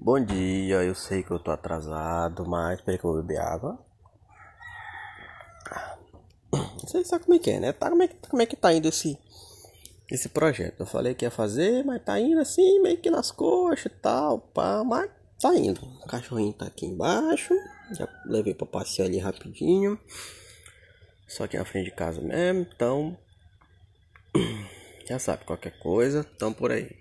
Bom dia, eu sei que eu tô atrasado, mas peraí que eu vou beber água. Ah, Você sabe como é que é, né? Tá, como, é, como é que tá indo esse, esse projeto? Eu falei que ia fazer, mas tá indo assim, meio que nas coxas e tal, pá, mas tá indo. O cachorrinho tá aqui embaixo, já levei pra passear ali rapidinho. Só aqui na é frente de casa mesmo, então. Já sabe, qualquer coisa, tão por aí.